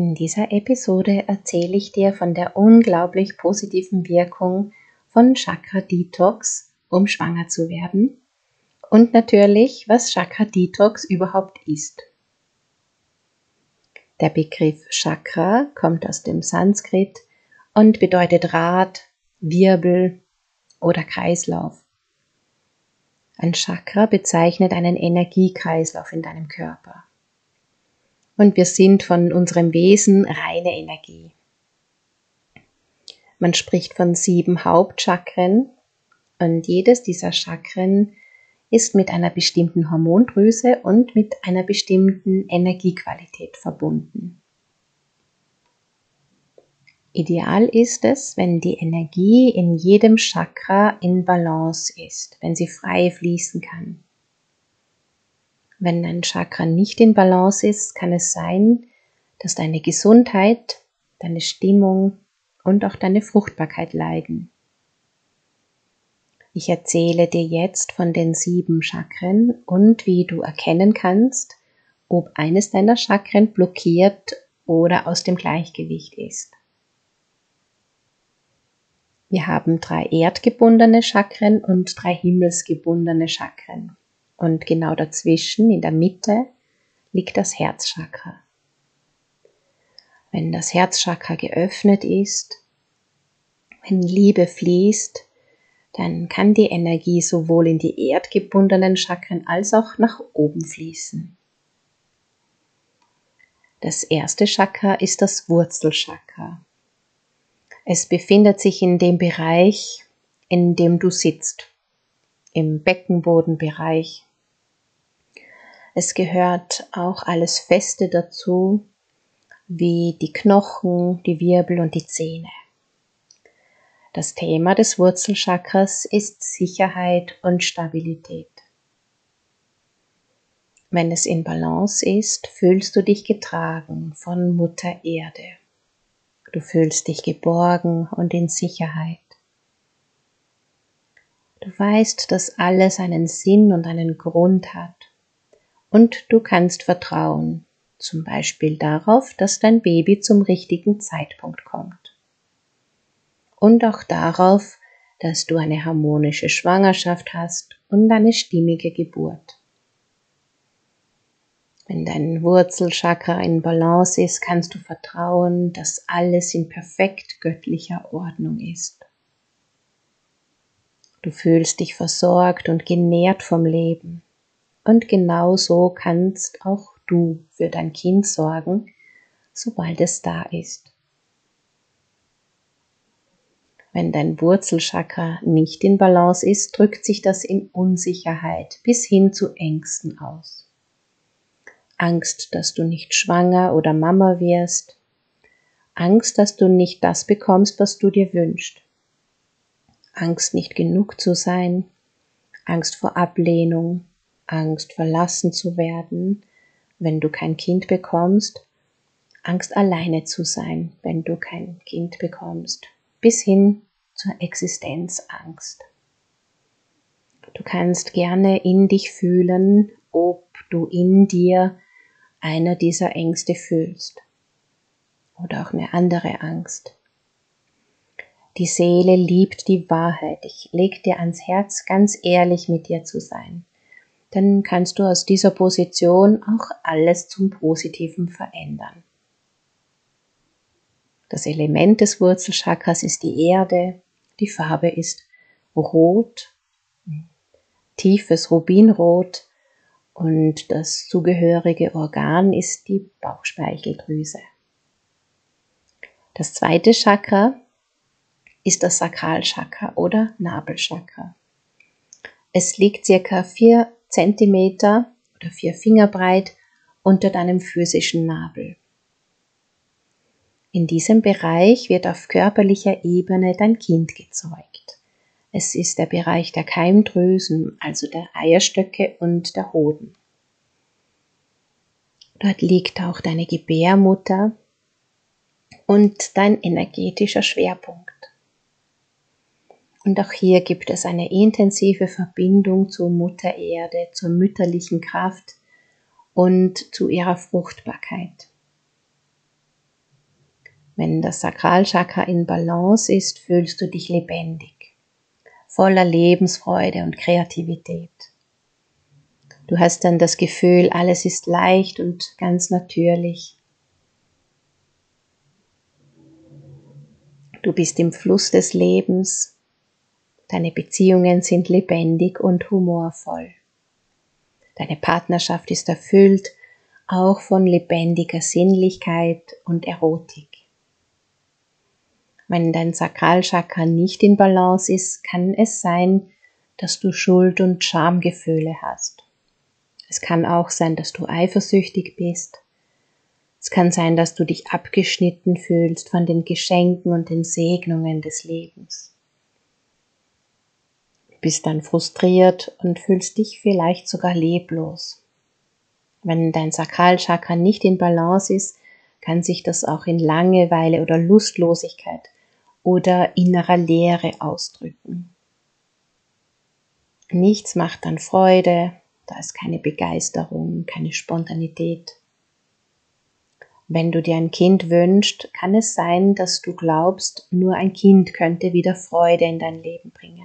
In dieser Episode erzähle ich dir von der unglaublich positiven Wirkung von Chakra Detox, um schwanger zu werden. Und natürlich, was Chakra Detox überhaupt ist. Der Begriff Chakra kommt aus dem Sanskrit und bedeutet Rad, Wirbel oder Kreislauf. Ein Chakra bezeichnet einen Energiekreislauf in deinem Körper und wir sind von unserem Wesen reine Energie. Man spricht von sieben Hauptchakren und jedes dieser Chakren ist mit einer bestimmten Hormondrüse und mit einer bestimmten Energiequalität verbunden. Ideal ist es, wenn die Energie in jedem Chakra in Balance ist, wenn sie frei fließen kann. Wenn ein Chakra nicht in Balance ist, kann es sein, dass deine Gesundheit, deine Stimmung und auch deine Fruchtbarkeit leiden. Ich erzähle dir jetzt von den sieben Chakren und wie du erkennen kannst, ob eines deiner Chakren blockiert oder aus dem Gleichgewicht ist. Wir haben drei erdgebundene Chakren und drei himmelsgebundene Chakren. Und genau dazwischen, in der Mitte, liegt das Herzchakra. Wenn das Herzchakra geöffnet ist, wenn Liebe fließt, dann kann die Energie sowohl in die erdgebundenen Chakren als auch nach oben fließen. Das erste Chakra ist das Wurzelchakra. Es befindet sich in dem Bereich, in dem du sitzt, im Beckenbodenbereich, es gehört auch alles Feste dazu, wie die Knochen, die Wirbel und die Zähne. Das Thema des Wurzelchakras ist Sicherheit und Stabilität. Wenn es in Balance ist, fühlst du dich getragen von Mutter Erde. Du fühlst dich geborgen und in Sicherheit. Du weißt, dass alles einen Sinn und einen Grund hat und du kannst vertrauen, zum Beispiel darauf, dass dein Baby zum richtigen Zeitpunkt kommt. Und auch darauf, dass du eine harmonische Schwangerschaft hast und eine stimmige Geburt. Wenn dein Wurzelchakra in Balance ist, kannst du vertrauen, dass alles in perfekt göttlicher Ordnung ist. Du fühlst dich versorgt und genährt vom Leben und genau so kannst auch du für dein Kind sorgen, sobald es da ist. Wenn dein Wurzelchakra nicht in Balance ist, drückt sich das in Unsicherheit bis hin zu Ängsten aus. Angst, dass du nicht schwanger oder Mama wirst. Angst, dass du nicht das bekommst, was du dir wünschst. Angst, nicht genug zu sein. Angst vor Ablehnung, Angst verlassen zu werden, wenn du kein Kind bekommst, Angst alleine zu sein, wenn du kein Kind bekommst, bis hin zur Existenzangst. Du kannst gerne in dich fühlen, ob du in dir einer dieser Ängste fühlst oder auch eine andere Angst. Die Seele liebt die Wahrheit. Ich leg dir ans Herz, ganz ehrlich mit dir zu sein dann kannst du aus dieser Position auch alles zum Positiven verändern. Das Element des Wurzelchakras ist die Erde, die Farbe ist rot, tiefes Rubinrot und das zugehörige Organ ist die Bauchspeicheldrüse. Das zweite Chakra ist das Sakralchakra oder Nabelchakra. Es liegt circa vier Zentimeter oder vier Finger breit unter deinem physischen Nabel. In diesem Bereich wird auf körperlicher Ebene dein Kind gezeugt. Es ist der Bereich der Keimdrüsen, also der Eierstöcke und der Hoden. Dort liegt auch deine Gebärmutter und dein energetischer Schwerpunkt. Und auch hier gibt es eine intensive Verbindung zur Mutter Erde, zur mütterlichen Kraft und zu ihrer Fruchtbarkeit. Wenn das Sakralchakra in Balance ist, fühlst du dich lebendig, voller Lebensfreude und Kreativität. Du hast dann das Gefühl, alles ist leicht und ganz natürlich. Du bist im Fluss des Lebens. Deine Beziehungen sind lebendig und humorvoll. Deine Partnerschaft ist erfüllt auch von lebendiger Sinnlichkeit und Erotik. Wenn dein Sakralchakra nicht in Balance ist, kann es sein, dass du Schuld- und Schamgefühle hast. Es kann auch sein, dass du eifersüchtig bist. Es kann sein, dass du dich abgeschnitten fühlst von den Geschenken und den Segnungen des Lebens. Bist dann frustriert und fühlst dich vielleicht sogar leblos. Wenn dein Sakralchakra nicht in Balance ist, kann sich das auch in Langeweile oder Lustlosigkeit oder innerer Leere ausdrücken. Nichts macht dann Freude, da ist keine Begeisterung, keine Spontanität. Wenn du dir ein Kind wünschst, kann es sein, dass du glaubst, nur ein Kind könnte wieder Freude in dein Leben bringen.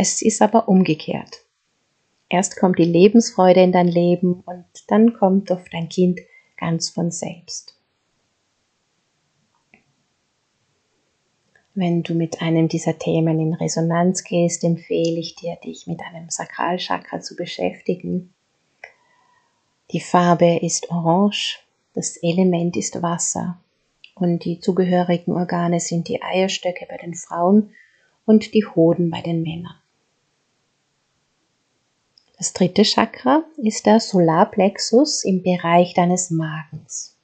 Es ist aber umgekehrt. Erst kommt die Lebensfreude in dein Leben und dann kommt oft ein Kind ganz von selbst. Wenn du mit einem dieser Themen in Resonanz gehst, empfehle ich dir, dich mit einem Sakralchakra zu beschäftigen. Die Farbe ist orange, das Element ist Wasser und die zugehörigen Organe sind die Eierstöcke bei den Frauen und die Hoden bei den Männern. Das dritte Chakra ist der Solarplexus im Bereich deines Magens.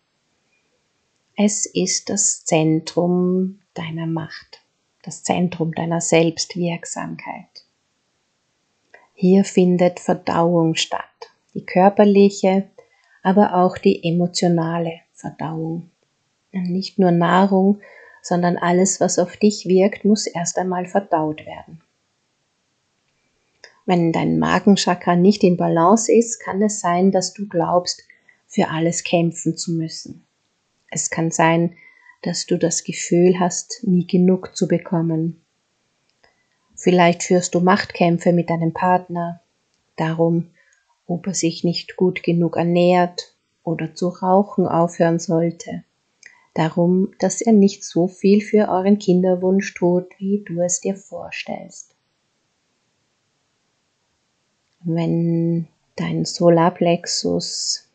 Es ist das Zentrum deiner Macht, das Zentrum deiner Selbstwirksamkeit. Hier findet Verdauung statt, die körperliche, aber auch die emotionale Verdauung. nicht nur Nahrung, sondern alles, was auf dich wirkt, muss erst einmal verdaut werden. Wenn dein Magenchakra nicht in Balance ist, kann es sein, dass du glaubst, für alles kämpfen zu müssen. Es kann sein, dass du das Gefühl hast, nie genug zu bekommen. Vielleicht führst du Machtkämpfe mit deinem Partner darum, ob er sich nicht gut genug ernährt oder zu rauchen aufhören sollte. Darum, dass er nicht so viel für euren Kinderwunsch tut, wie du es dir vorstellst. Wenn dein Solarplexus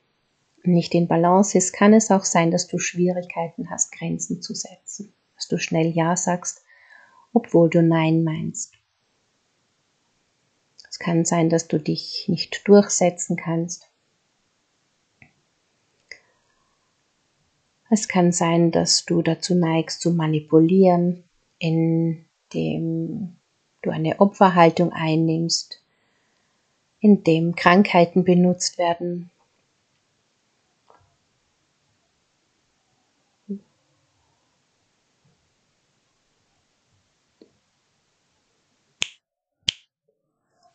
nicht in Balance ist, kann es auch sein, dass du Schwierigkeiten hast, Grenzen zu setzen, dass du schnell Ja sagst, obwohl du Nein meinst. Es kann sein, dass du dich nicht durchsetzen kannst. Es kann sein, dass du dazu neigst zu manipulieren, indem du eine Opferhaltung einnimmst, indem Krankheiten benutzt werden,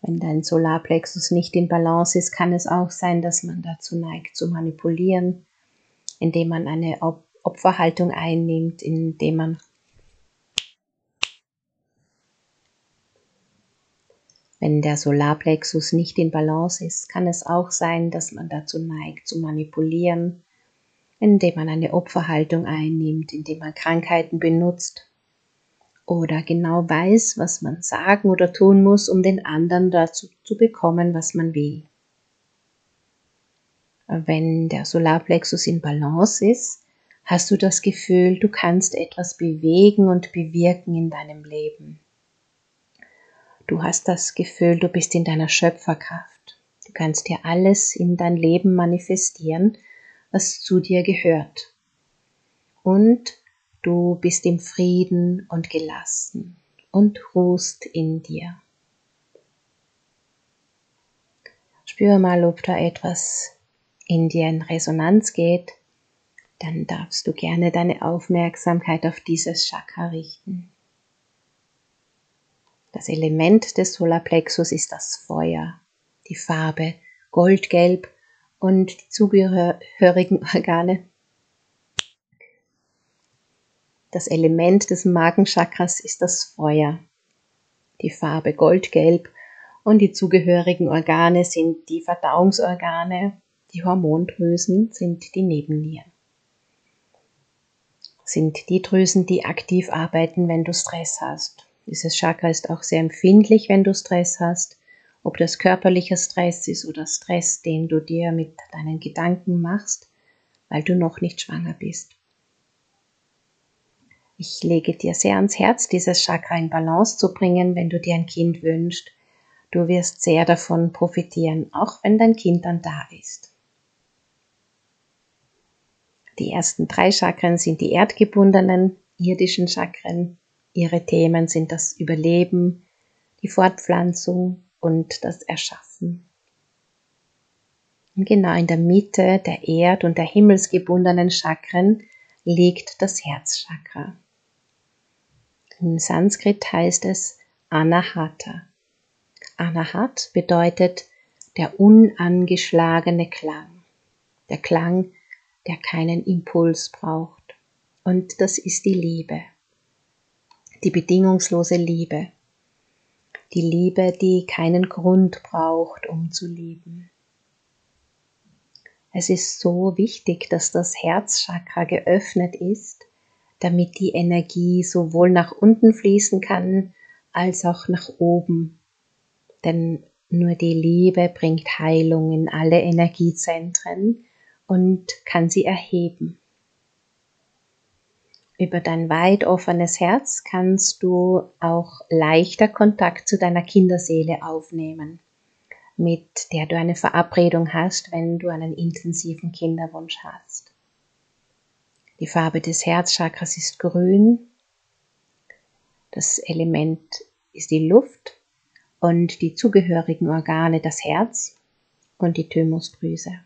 Wenn dein Solarplexus nicht in Balance ist, kann es auch sein, dass man dazu neigt zu manipulieren, indem man eine Opferhaltung einnimmt, indem man Wenn der Solarplexus nicht in Balance ist, kann es auch sein, dass man dazu neigt zu manipulieren, indem man eine Opferhaltung einnimmt, indem man Krankheiten benutzt, oder genau weiß, was man sagen oder tun muss, um den anderen dazu zu bekommen, was man will. Wenn der Solarplexus in Balance ist, hast du das Gefühl, du kannst etwas bewegen und bewirken in deinem Leben. Du hast das Gefühl, du bist in deiner Schöpferkraft. Du kannst dir alles in dein Leben manifestieren, was zu dir gehört. Und Du bist im Frieden und gelassen und ruhst in dir. Spür mal, ob da etwas in dir in Resonanz geht. Dann darfst du gerne deine Aufmerksamkeit auf dieses Chakra richten. Das Element des Solarplexus ist das Feuer, die Farbe goldgelb und die zugehörigen Organe Das Element des Magenchakras ist das Feuer. Die Farbe goldgelb und die zugehörigen Organe sind die Verdauungsorgane, die Hormondrüsen sind die Nebennieren. Sind die Drüsen, die aktiv arbeiten, wenn du Stress hast. Dieses Chakra ist auch sehr empfindlich, wenn du Stress hast, ob das körperlicher Stress ist oder Stress, den du dir mit deinen Gedanken machst, weil du noch nicht schwanger bist. Ich lege dir sehr ans Herz, dieses Chakra in Balance zu bringen, wenn du dir ein Kind wünschst. Du wirst sehr davon profitieren, auch wenn dein Kind dann da ist. Die ersten drei Chakren sind die erdgebundenen, irdischen Chakren. Ihre Themen sind das Überleben, die Fortpflanzung und das Erschaffen. Und genau in der Mitte der erd- und der himmelsgebundenen Chakren liegt das Herzchakra. Im Sanskrit heißt es Anahata. Anahat bedeutet der unangeschlagene Klang, der Klang, der keinen Impuls braucht. Und das ist die Liebe, die bedingungslose Liebe, die Liebe, die keinen Grund braucht, um zu lieben. Es ist so wichtig, dass das Herzchakra geöffnet ist, damit die Energie sowohl nach unten fließen kann als auch nach oben. Denn nur die Liebe bringt Heilung in alle Energiezentren und kann sie erheben. Über dein weit offenes Herz kannst du auch leichter Kontakt zu deiner Kinderseele aufnehmen, mit der du eine Verabredung hast, wenn du einen intensiven Kinderwunsch hast. Die Farbe des Herzchakras ist grün. Das Element ist die Luft und die zugehörigen Organe das Herz und die Thymusdrüse.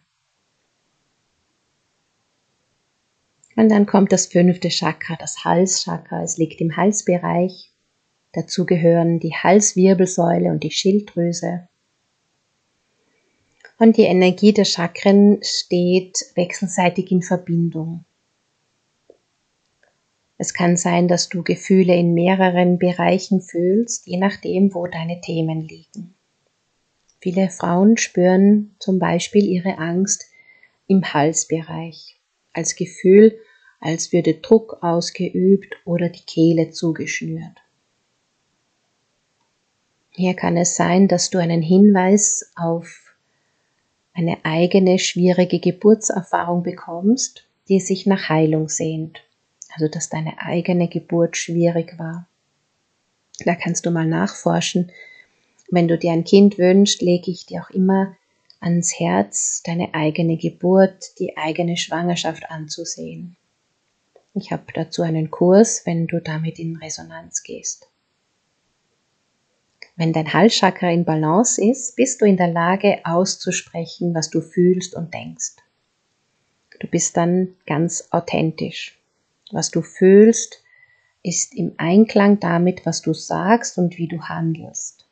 Und dann kommt das fünfte Chakra, das Halschakra. Es liegt im Halsbereich. Dazu gehören die Halswirbelsäule und die Schilddrüse. Und die Energie der Chakren steht wechselseitig in Verbindung. Es kann sein, dass du Gefühle in mehreren Bereichen fühlst, je nachdem, wo deine Themen liegen. Viele Frauen spüren zum Beispiel ihre Angst im Halsbereich als Gefühl, als würde Druck ausgeübt oder die Kehle zugeschnürt. Hier kann es sein, dass du einen Hinweis auf eine eigene schwierige Geburtserfahrung bekommst, die sich nach Heilung sehnt. Also dass deine eigene Geburt schwierig war. Da kannst du mal nachforschen. Wenn du dir ein Kind wünschst, lege ich dir auch immer ans Herz, deine eigene Geburt, die eigene Schwangerschaft anzusehen. Ich habe dazu einen Kurs, wenn du damit in Resonanz gehst. Wenn dein Halschakra in Balance ist, bist du in der Lage auszusprechen, was du fühlst und denkst. Du bist dann ganz authentisch. Was du fühlst, ist im Einklang damit, was du sagst und wie du handelst.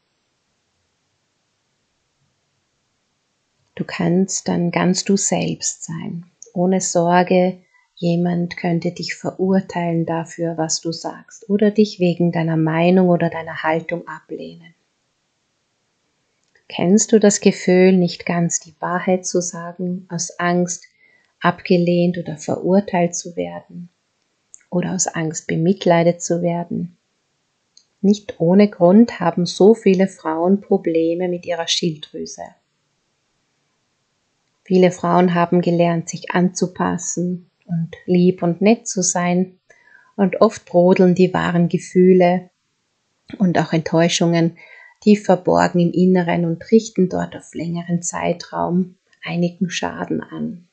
Du kannst dann ganz du selbst sein, ohne Sorge, Jemand könnte dich verurteilen dafür, was du sagst, oder dich wegen deiner Meinung oder deiner Haltung ablehnen. Kennst du das Gefühl, nicht ganz die Wahrheit zu sagen, aus Angst, abgelehnt oder verurteilt zu werden, oder aus Angst bemitleidet zu werden? Nicht ohne Grund haben so viele Frauen Probleme mit ihrer Schilddrüse. Viele Frauen haben gelernt, sich anzupassen, und lieb und nett zu sein. Und oft brodeln die wahren Gefühle und auch Enttäuschungen tief verborgen im Inneren und richten dort auf längeren Zeitraum einigen Schaden an.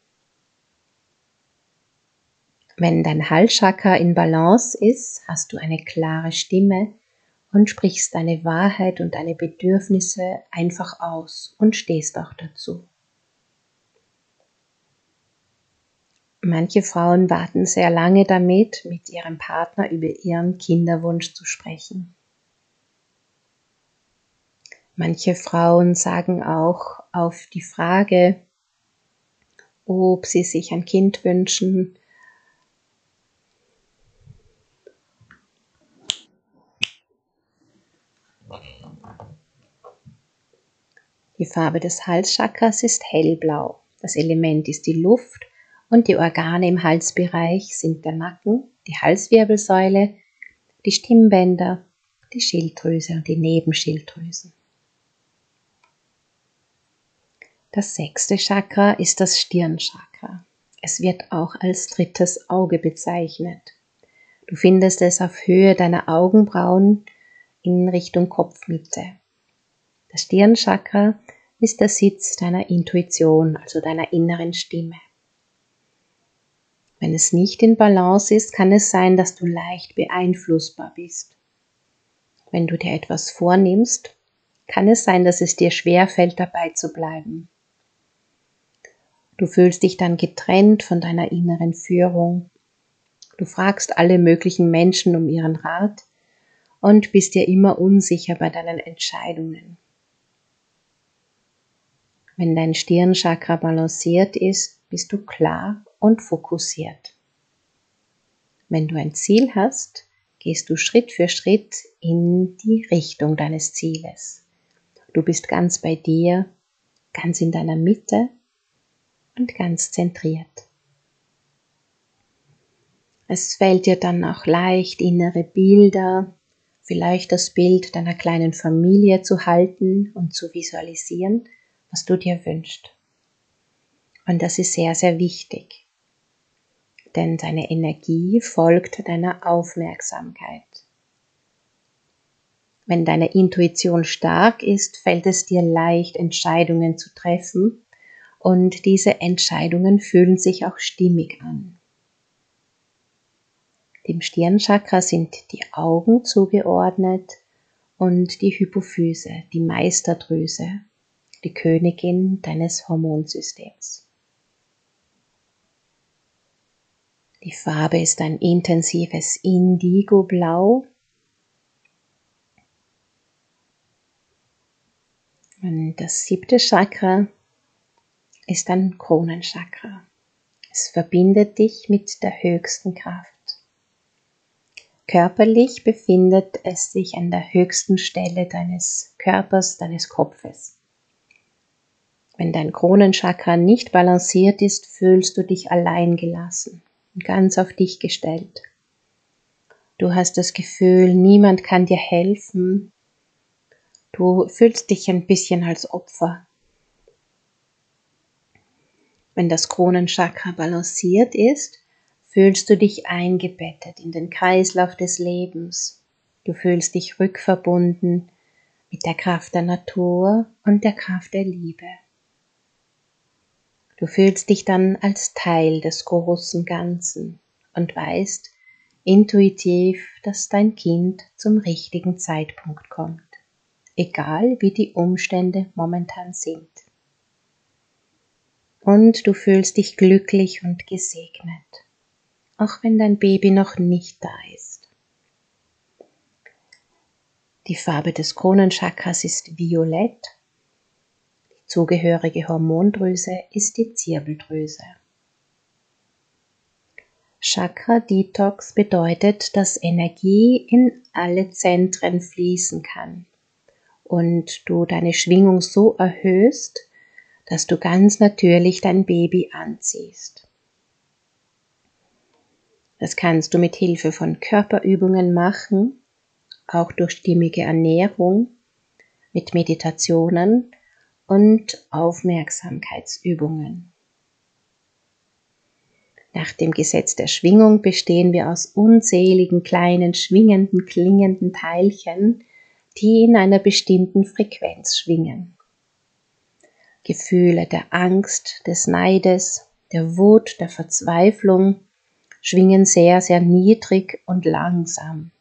Wenn dein Halschakra in Balance ist, hast du eine klare Stimme und sprichst deine Wahrheit und deine Bedürfnisse einfach aus und stehst auch dazu. Manche Frauen warten sehr lange damit, mit ihrem Partner über ihren Kinderwunsch zu sprechen. Manche Frauen sagen auch auf die Frage, ob sie sich ein Kind wünschen, Die Farbe des Halschakras ist hellblau. Das Element ist die Luft und die Organe im Halsbereich sind der Nacken, die Halswirbelsäule, die Stimmbänder, die Schilddrüse und die Nebenschilddrüsen. Das sechste Chakra ist das Stirnchakra. Es wird auch als drittes Auge bezeichnet. Du findest es auf Höhe deiner Augenbrauen in Richtung Kopfmitte. Das Stirnchakra ist der Sitz deiner Intuition, also deiner inneren Stimme. Wenn es nicht in Balance ist, kann es sein, dass du leicht beeinflussbar bist. Wenn du dir etwas vornimmst, kann es sein, dass es dir schwer fällt, dabei zu bleiben. Du fühlst dich dann getrennt von deiner inneren Führung. Du fragst alle möglichen Menschen um ihren Rat und bist dir immer unsicher bei deinen Entscheidungen. Wenn dein Stirnchakra balanciert ist, bist du klar und fokussiert. Wenn du ein Ziel hast, gehst du Schritt für Schritt in die Richtung deines Zieles. Du bist ganz bei dir, ganz in deiner Mitte und ganz zentriert. Es fällt dir dann auch leicht, innere Bilder, vielleicht das Bild deiner kleinen Familie zu halten und zu visualisieren was du dir wünschst. Und das ist sehr, sehr wichtig. Denn deine Energie folgt deiner Aufmerksamkeit. Wenn deine Intuition stark ist, fällt es dir leicht, Entscheidungen zu treffen und diese Entscheidungen fühlen sich auch stimmig an. Dem Stirnchakra sind die Augen zugeordnet und die Hypophyse, die Meisterdrüse, die Königin deines Hormonsystems. Die Farbe ist ein intensives Indigo-Blau. Und das siebte Chakra ist ein Kronenchakra. Es verbindet dich mit der höchsten Kraft. Körperlich befindet es sich an der höchsten Stelle deines Körpers, deines Kopfes. Wenn dein Kronenchakra nicht balanciert ist, fühlst du dich allein gelassen ganz auf dich gestellt. Du hast das Gefühl, niemand kann dir helfen. Du fühlst dich ein bisschen als Opfer. Wenn das Kronenchakra balanciert ist, fühlst du dich eingebettet in den Kreislauf des Lebens. Du fühlst dich rückverbunden mit der Kraft der Natur und der Kraft der Liebe. Du fühlst dich dann als Teil des großen Ganzen und weißt intuitiv, dass dein Kind zum richtigen Zeitpunkt kommt, egal wie die Umstände momentan sind. Und du fühlst dich glücklich und gesegnet, auch wenn dein Baby noch nicht da ist. Die Farbe des Kronenchakras ist violett Zugehörige Hormondrüse ist die Zirbeldrüse. Chakra Detox bedeutet, dass Energie in alle Zentren fließen kann und du deine Schwingung so erhöhst, dass du ganz natürlich dein Baby anziehst. Das kannst du mit Hilfe von Körperübungen machen, auch durch stimmige Ernährung, mit Meditationen und Aufmerksamkeitsübungen. Nach dem Gesetz der Schwingung bestehen wir aus unzähligen kleinen schwingenden, klingenden Teilchen, die in einer bestimmten Frequenz schwingen. Gefühle der Angst, des Neides, der Wut, der Verzweiflung schwingen sehr, sehr niedrig und langsam.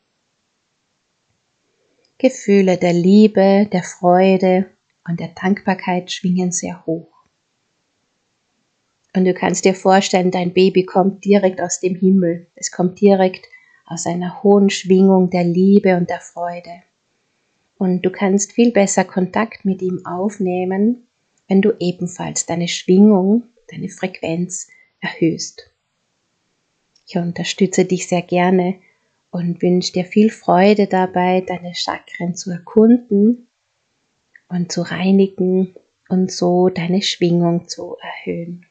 Gefühle der Liebe, der Freude, und der Dankbarkeit schwingen sehr hoch. Und du kannst dir vorstellen, dein Baby kommt direkt aus dem Himmel. Es kommt direkt aus einer hohen Schwingung der Liebe und der Freude. Und du kannst viel besser Kontakt mit ihm aufnehmen, wenn du ebenfalls deine Schwingung, deine Frequenz erhöhst. Ich unterstütze dich sehr gerne und wünsche dir viel Freude dabei, deine Chakren zu erkunden und zu reinigen und so deine Schwingung zu erhöhen.